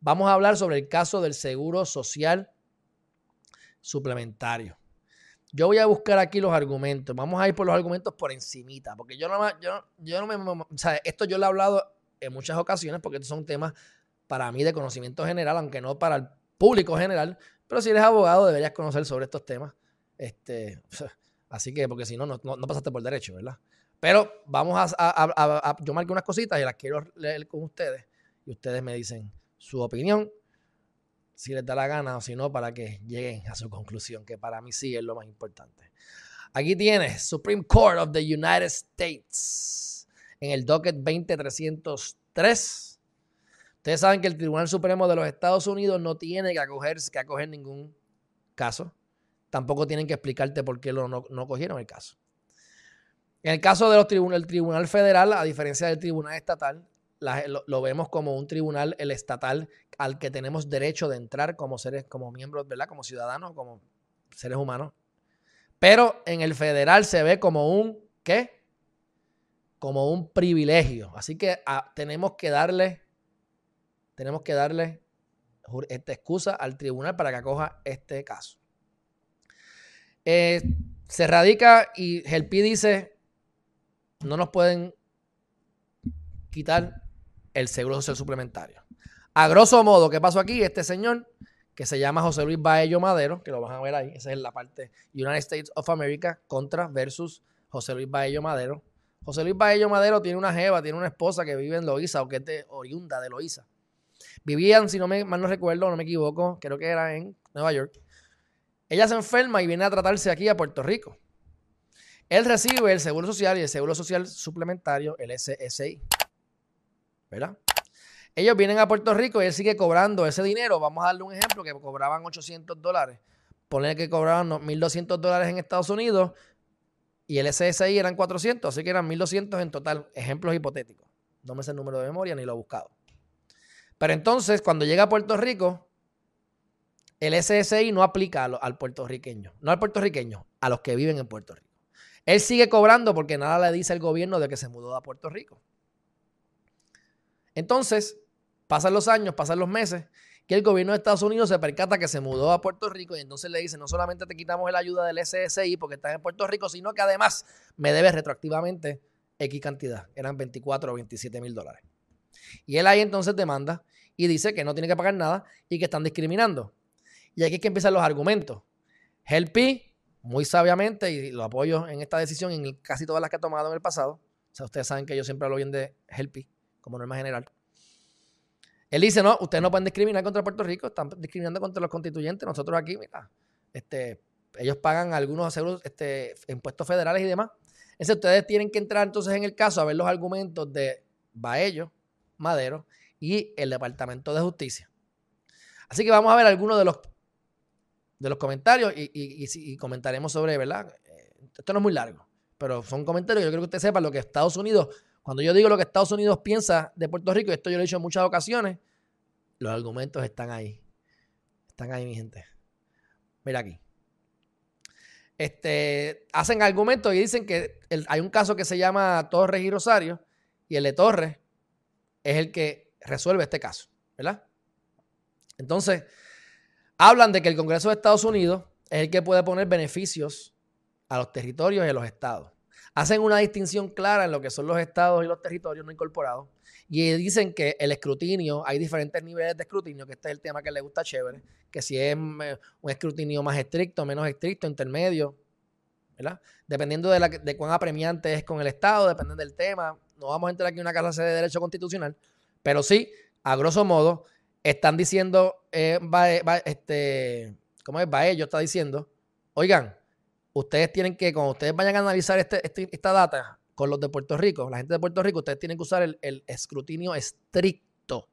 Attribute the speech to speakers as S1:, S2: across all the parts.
S1: vamos a hablar sobre el caso del seguro social suplementario. Yo voy a buscar aquí los argumentos. Vamos a ir por los argumentos por encimita, porque yo no, yo, yo no me... O sea, esto yo lo he hablado en muchas ocasiones porque estos son temas para mí de conocimiento general, aunque no para el público general, pero si eres abogado deberías conocer sobre estos temas. Este, así que, porque si no, no, no pasaste por derecho, ¿verdad? Pero vamos a, a, a, Yo marqué unas cositas y las quiero leer con ustedes. Y ustedes me dicen su opinión, si les da la gana o si no, para que lleguen a su conclusión, que para mí sí es lo más importante. Aquí tienes Supreme Court of the United States en el docket 20303 Ustedes saben que el Tribunal Supremo de los Estados Unidos no tiene que, acogerse, que acoger ningún caso. Tampoco tienen que explicarte por qué no, no cogieron el caso. En el caso del tribunal, Tribunal Federal, a diferencia del Tribunal Estatal, lo, vemos como un tribunal, el estatal, al que tenemos derecho de entrar como seres, como miembros, ¿verdad? Como ciudadanos, como seres humanos. Pero en el federal se ve como un, ¿qué? Como un privilegio. Así que ah, tenemos que darle tenemos que darle esta excusa al tribunal para que acoja este caso. Eh, se radica y Gelpi dice, no nos pueden quitar el seguro social suplementario. A grosso modo, ¿qué pasó aquí? Este señor, que se llama José Luis Baello Madero, que lo van a ver ahí, esa es la parte United States of America contra versus José Luis Baello Madero. José Luis Baello Madero tiene una jeva, tiene una esposa que vive en Loíza o que es oriunda de Loíza. Vivían, si no me mal no recuerdo, no me equivoco, creo que era en Nueva York. Ella se enferma y viene a tratarse aquí a Puerto Rico. Él recibe el seguro social y el seguro social suplementario, el SSI. ¿Verdad? Ellos vienen a Puerto Rico y él sigue cobrando ese dinero. Vamos a darle un ejemplo que cobraban 800 dólares. Poner que cobraban 1.200 dólares en Estados Unidos y el SSI eran 400, así que eran 1.200 en total. Ejemplos hipotéticos. No me sé el número de memoria ni lo he buscado. Pero entonces, cuando llega a Puerto Rico, el SSI no aplica al puertorriqueño, no al puertorriqueño, a los que viven en Puerto Rico. Él sigue cobrando porque nada le dice al gobierno de que se mudó a Puerto Rico. Entonces, pasan los años, pasan los meses, que el gobierno de Estados Unidos se percata que se mudó a Puerto Rico y entonces le dice, no solamente te quitamos la ayuda del SSI porque estás en Puerto Rico, sino que además me debes retroactivamente X cantidad. Eran 24 o 27 mil dólares. Y él ahí entonces demanda y dice que no tiene que pagar nada y que están discriminando. Y aquí que empiezan los argumentos. Helpi, muy sabiamente, y lo apoyo en esta decisión en casi todas las que ha tomado en el pasado. O sea, ustedes saben que yo siempre hablo bien de Helpi como norma general. Él dice, no, ustedes no pueden discriminar contra Puerto Rico, están discriminando contra los constituyentes. Nosotros aquí, mira, este, ellos pagan algunos este, impuestos federales y demás. Entonces, ustedes tienen que entrar entonces en el caso a ver los argumentos de Baello, Madero y el Departamento de Justicia. Así que vamos a ver algunos de los, de los comentarios y, comentaremos sobre, ¿verdad? Eh, esto no es muy largo, pero son comentarios. Yo creo que usted sepa lo que Estados Unidos, cuando yo digo lo que Estados Unidos piensa de Puerto Rico, esto yo lo he dicho en muchas ocasiones, los argumentos están ahí. Están ahí, mi gente. Mira aquí. Este, hacen argumentos y dicen que hay un caso que se llama Torres y Rosario, y el de Torres es el que resuelve este caso, ¿verdad? Entonces, hablan de que el Congreso de Estados Unidos es el que puede poner beneficios a los territorios y a los estados. Hacen una distinción clara en lo que son los estados y los territorios no incorporados. Y dicen que el escrutinio, hay diferentes niveles de escrutinio, que este es el tema que le gusta chévere, que si es mm, un escrutinio más estricto, menos estricto, intermedio, ¿verdad? Dependiendo de, la, de cuán apremiante es con el Estado, depende del tema, no vamos a entrar aquí en una clase de derecho constitucional, pero sí, a grosso modo, están diciendo, eh, este, ¿cómo es? Baello está diciendo, oigan, ustedes tienen que, cuando ustedes vayan a analizar este, este, esta data con los de Puerto Rico, la gente de Puerto Rico, ustedes tienen que usar el, escrutinio estricto.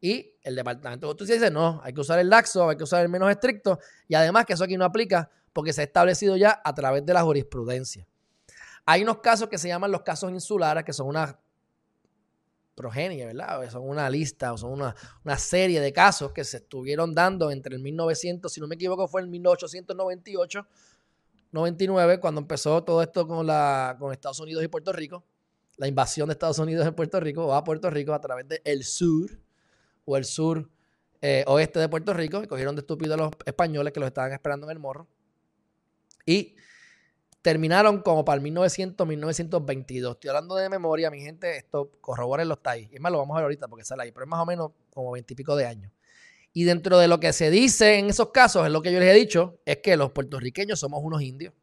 S1: Y el Departamento de Justicia dice, no, hay que usar el laxo, hay que usar el menos estricto, y además que eso aquí no aplica porque se ha establecido ya a través de la jurisprudencia. Hay unos casos que se llaman los casos insulares, que son una progenie, ¿verdad? Son una lista o son una, serie de casos que se estuvieron dando entre el 1900, si no me equivoco, fue en 1898, 99, cuando empezó todo esto con, la, con Estados Unidos y Puerto Rico, la invasión de Estados Unidos en Puerto Rico, o a Puerto Rico a través del el sur, o el sur eh, oeste de Puerto Rico y cogieron de estúpidos a los españoles que los estaban esperando en el morro. Y terminaron como para el 1900, 1922. Estoy hablando de memoria, mi gente, esto corroboren los ahí. Es más, lo vamos a ver ahorita porque sale ahí, pero es más o menos como veintipico de años. Y dentro de lo que se dice en esos casos, es lo que yo les he dicho, es que los puertorriqueños somos unos indios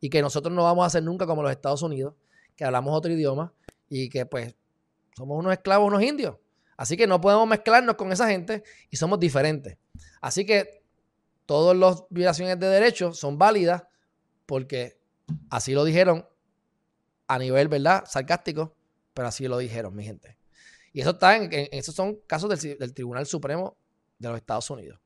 S1: y que nosotros no vamos a ser nunca como los Estados Unidos, que hablamos otro idioma y que pues somos unos esclavos, unos indios. Así que no podemos mezclarnos con esa gente y somos diferentes. Así que todas las violaciones de derechos son válidas porque así lo dijeron a nivel, ¿verdad? Sarcástico, pero así lo dijeron, mi gente. Y eso está en, esos son casos del, Tribunal Supremo de los Estados Unidos.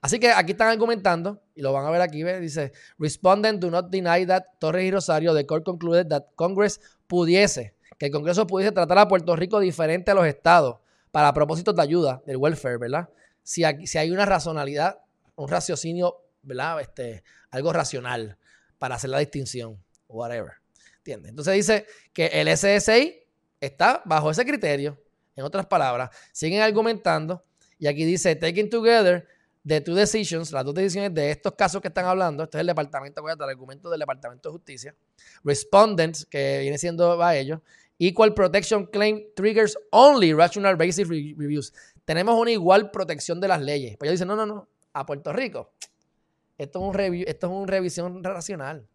S1: Así que aquí están argumentando, y lo van a ver aquí, dice, respondent do not deny that Torres y Rosario, the court concluded that Congress pudiese, que el Congreso pudiese tratar a Puerto Rico diferente a los estados para propósitos de ayuda, del welfare, ¿verdad? Si, si hay una racionalidad, un raciocinio, ¿verdad? Este, algo racional para hacer la distinción, whatever. ¿Entiendes? Entonces dice que el SSI está bajo ese criterio. En otras palabras, siguen argumentando y aquí dice, taking together the two decisions, las dos decisiones de estos casos que están hablando, este es el departamento, voy a el argumento del Departamento de Justicia, respondents, que viene siendo a ellos, equal protection claim triggers only rational basis reviews. Tenemos una igual protección de las leyes. Pues ellos dicen, no, no, no, a Puerto Rico esto es, un esto es una revisión racional.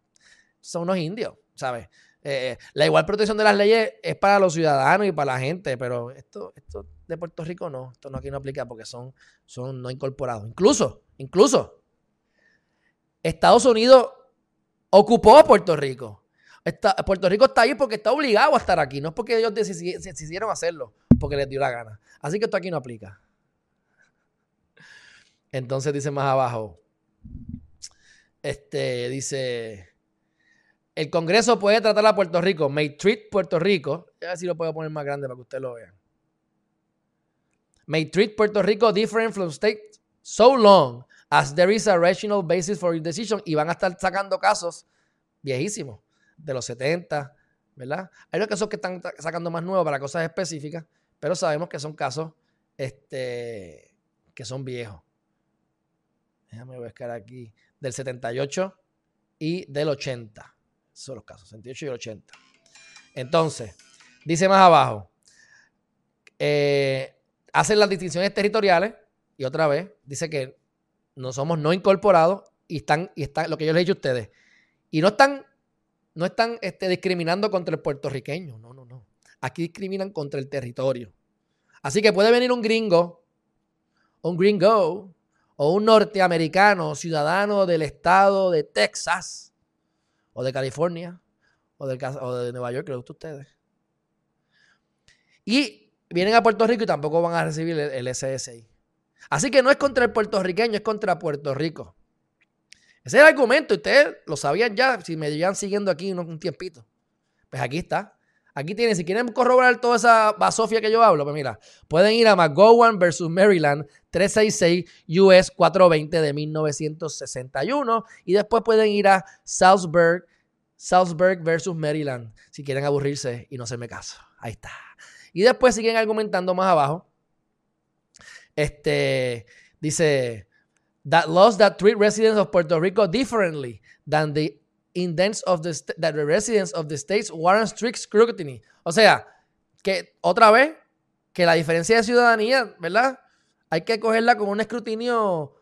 S1: Son unos indios, ¿sabes? Eh, la igual protección de las leyes es para los ciudadanos y para la gente, pero esto, esto de Puerto Rico no, esto no aquí no aplica porque son, son no incorporados. Incluso, incluso, Estados Unidos ocupó a Puerto Rico. Puerto Rico está ahí porque está obligado a estar aquí, no es porque ellos decidieron hacerlo, porque les dio la gana. Así que esto aquí no aplica. Entonces dice más abajo, este, dice, el Congreso puede tratar a Puerto Rico, may treat Puerto Rico, a ver si lo puedo poner más grande para que ustedes lo vean. May treat Puerto Rico different from state so long as there is a rational basis for your decision. Y van a estar sacando casos viejísimos, de los 70, ¿verdad? Hay unos casos que están sacando más nuevos para cosas específicas, pero sabemos que son casos este, que son viejos. Déjame buscar aquí. Del 78 y del 80. Esos son los casos, 78 y el 80. Entonces, dice más abajo, eh, hacen las distinciones territoriales y otra vez dice que no somos no incorporados y están, y están lo que yo les he dicho a ustedes, y no están, no están este, discriminando contra el puertorriqueño, no, no, no. Aquí discriminan contra el territorio. Así que puede venir un gringo, un gringo, o un norteamericano ciudadano del estado de Texas o de California o, de Nueva York, que gusta a ustedes. Y vienen a Puerto Rico y tampoco van a recibir el, SSI. Así que no es contra el puertorriqueño, es contra Puerto Rico. Ese es el argumento, ustedes lo sabían ya, si me llevan siguiendo aquí un tiempito. Pues aquí está. Aquí tienen, si quieren corroborar toda esa basofia que yo hablo, pues mira, pueden ir a McGowan versus Maryland 366 US 420 de 1961 y después pueden ir a Salzburg, Salzburg versus Maryland si quieren aburrirse y no hacerme caso. Ahí está. Y después siguen argumentando más abajo. Este dice that laws that treat residents of Puerto Rico differently than the indents of the that the residents of the states warrant strict scrutiny. O sea, que otra vez, que la diferencia de ciudadanía, ¿verdad? Hay que cogerla con un escrutinio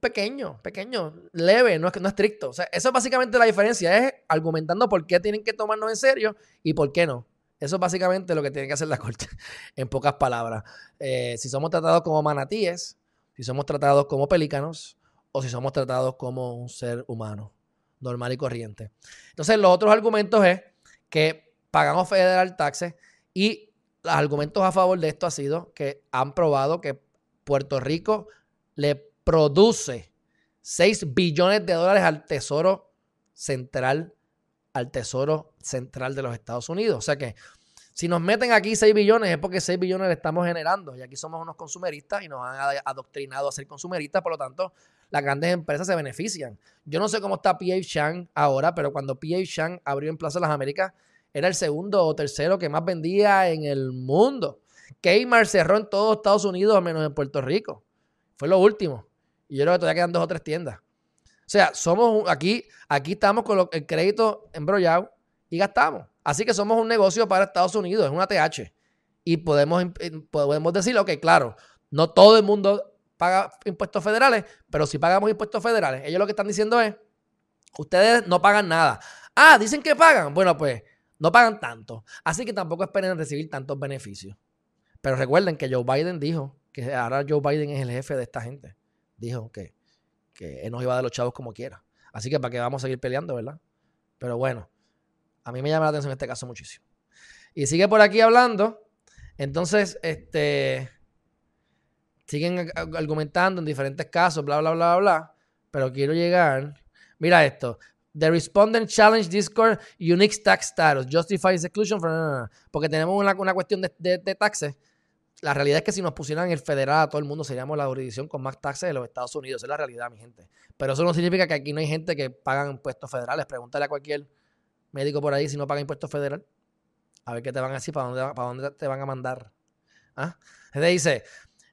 S1: pequeño, pequeño, leve, no es, no estricto. O sea, eso es básicamente la diferencia, es argumentando por qué tienen que tomarnos en serio y por qué no. Eso es básicamente lo que tiene que hacer la corte, en pocas palabras. Eh, si somos tratados como manatíes, si somos tratados como pelícanos o si somos tratados como un ser humano normal y corriente. Entonces, los otros argumentos es que pagamos federal taxes y los argumentos a favor de esto ha sido que han probado que Puerto Rico le produce 6 billones de dólares al Tesoro Central, al Tesoro Central de los Estados Unidos. O sea que si nos meten aquí 6 billones es porque 6 billones le estamos generando. Y aquí somos unos consumeristas y nos han adoctrinado a ser consumeristas, por lo tanto, las grandes empresas se benefician. Yo no sé cómo está P.A. Chang ahora, pero cuando P.A. Chang abrió en Plaza de las Américas, era el segundo o tercero que más vendía en el mundo. Kmart cerró en todo Estados Unidos, menos en Puerto Rico. Fue lo último. Y yo creo que todavía quedan dos o tres tiendas. O sea, somos aquí, aquí estamos con el crédito embrollado y gastamos. Así que somos un negocio para Estados Unidos, es una TH. Y podemos, podemos decir, ok, claro, no todo el mundo paga impuestos federales, pero si pagamos impuestos federales, ellos lo que están diciendo es, ustedes no pagan nada. Ah, dicen que pagan. Bueno, pues no pagan tanto. Así que tampoco esperen recibir tantos beneficios. Pero recuerden que Joe Biden dijo que ahora Joe Biden es el jefe de esta gente. Dijo que, que él nos iba a dar los chavos como quiera. Así que para qué vamos a seguir peleando, ¿verdad? Pero bueno, a mí me llama la atención este caso muchísimo. Y sigue por aquí hablando. Entonces, este. Siguen argumentando en diferentes casos, bla, bla, bla, bla. Pero quiero llegar. Mira esto. The respondent challenge Discord unique tax status justifies exclusion from... Porque tenemos una, una cuestión de, de, taxes. La realidad es que si nos pusieran el federal a todo el mundo seríamos la jurisdicción con más taxes de los Estados Unidos. es la realidad, mi gente. Pero eso no significa que aquí no hay gente que pagan impuestos federales. Pregúntale a cualquier médico por ahí si no paga impuestos federal. A ver qué te van a decir, para dónde, para dónde te van a mandar. ¿Ah? dice,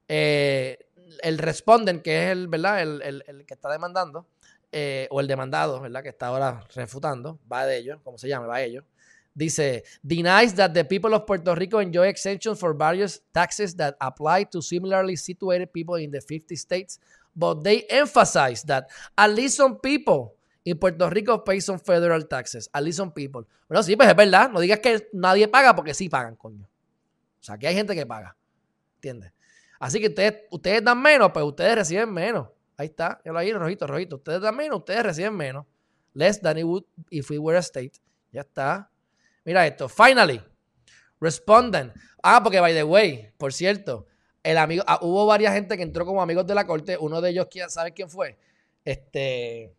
S1: eh, el respondent, que es el, ¿verdad? El, el, el que está demandando, eh, o el demandado, ¿verdad? Que está ahora refutando, va de ellos, como se llama, va de ellos. Dice, denies that the people of Puerto Rico enjoy exemptions for various taxes that apply to similarly situated people in the 50 states, but they emphasize that at least some people in Puerto Rico pay some federal taxes. At least some people. Bueno, sí, pues es verdad. No digas que nadie paga porque sí pagan, coño. O sea, que hay gente que paga. ¿Entiendes? Así que ustedes, ustedes dan menos, pues ustedes reciben menos. Ahí está, ya lo ahí, rojito, rojito. Ustedes dan menos, ustedes reciben menos. Less than it would if we were a state. Ya está. Mira esto. Finally, respondent. Ah, porque by the way, por cierto, el amigo, ah, hubo varias gente que entró como amigos de la corte. Uno de ellos, ¿sabes quién fue? Este,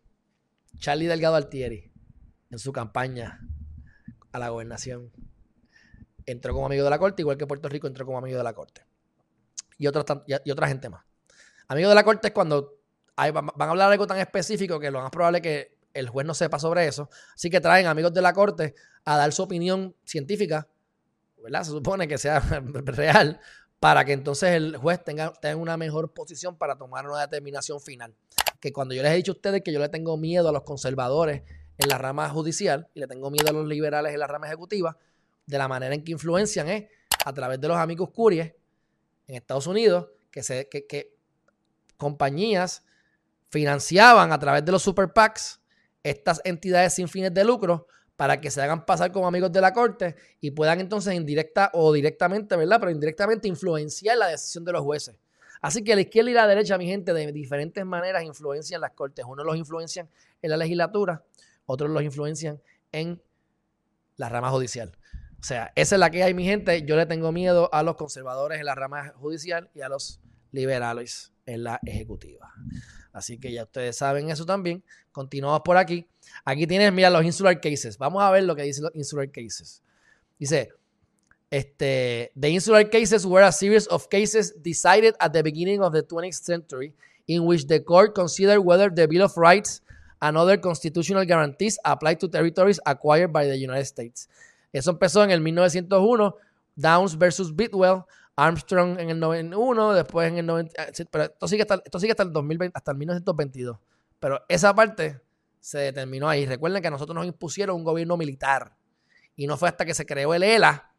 S1: Charlie Delgado Altieri, en su campaña a la gobernación. Entró como amigo de la corte, igual que Puerto Rico entró como amigo de la corte. Y otra, y otra gente más. Amigo de la corte es cuando van, a hablar algo tan específico que lo más probable que el juez no sepa sobre eso. Así que traen amigos de la corte a dar su opinión científica, ¿verdad? Se supone que sea real, para que entonces el juez tenga, tenga una mejor posición para tomar una determinación final. Que cuando yo les he dicho a ustedes que yo le tengo miedo a los conservadores en la rama judicial y le tengo miedo a los liberales en la rama ejecutiva, de la manera en que influencian es a través de los amigos curies en Estados Unidos, que, se, que, que compañías financiaban a través de los super PACs estas entidades sin fines de lucro para que se hagan pasar como amigos de la corte y puedan entonces indirecta o directamente, ¿verdad? Pero indirectamente influenciar la decisión de los jueces. Así que la izquierda y la derecha, mi gente, de diferentes maneras influencian las cortes. Unos los influencian en la legislatura, otros los influencian en la rama judicial. O sea, esa es la que hay, mi gente. Yo le tengo miedo a los conservadores en la rama judicial y a los liberales en la ejecutiva. Así que ya ustedes saben eso también. Continuamos por aquí. Aquí tienes, mira, los insular cases. Vamos a ver lo que dicen los insular cases. Dice, este, the insular cases were a series of cases decided at the beginning of the 20th century in which the court considered whether the Bill of Rights and other constitutional guarantees apply to territories acquired by the United States. Eso empezó en el 1901, Downs versus Bidwell, Armstrong en el 91, después en el 90, eh, pero esto sigue hasta, esto sigue hasta el 2020, hasta el 1922. Pero esa parte se determinó ahí. Recuerden que a nosotros nos impusieron un gobierno militar. Y no fue hasta que se creó el ELA,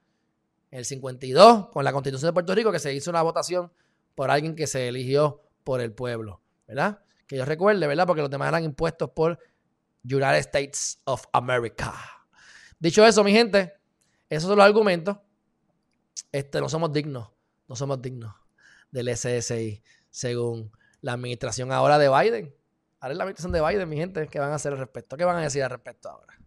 S1: en el 52, con la Constitución de Puerto Rico, que se hizo una votación por alguien que se eligió por el pueblo. ¿Verdad? Que yo recuerde, ¿verdad? Porque los demás eran impuestos por United States of America. Dicho eso, mi gente, esos son los argumentos este, no somos dignos, no somos dignos del SSI, según la administración ahora de Biden. Ahora es la administración de Biden, mi gente, ¿qué van a hacer al respecto? ¿Qué van a decir al respecto ahora?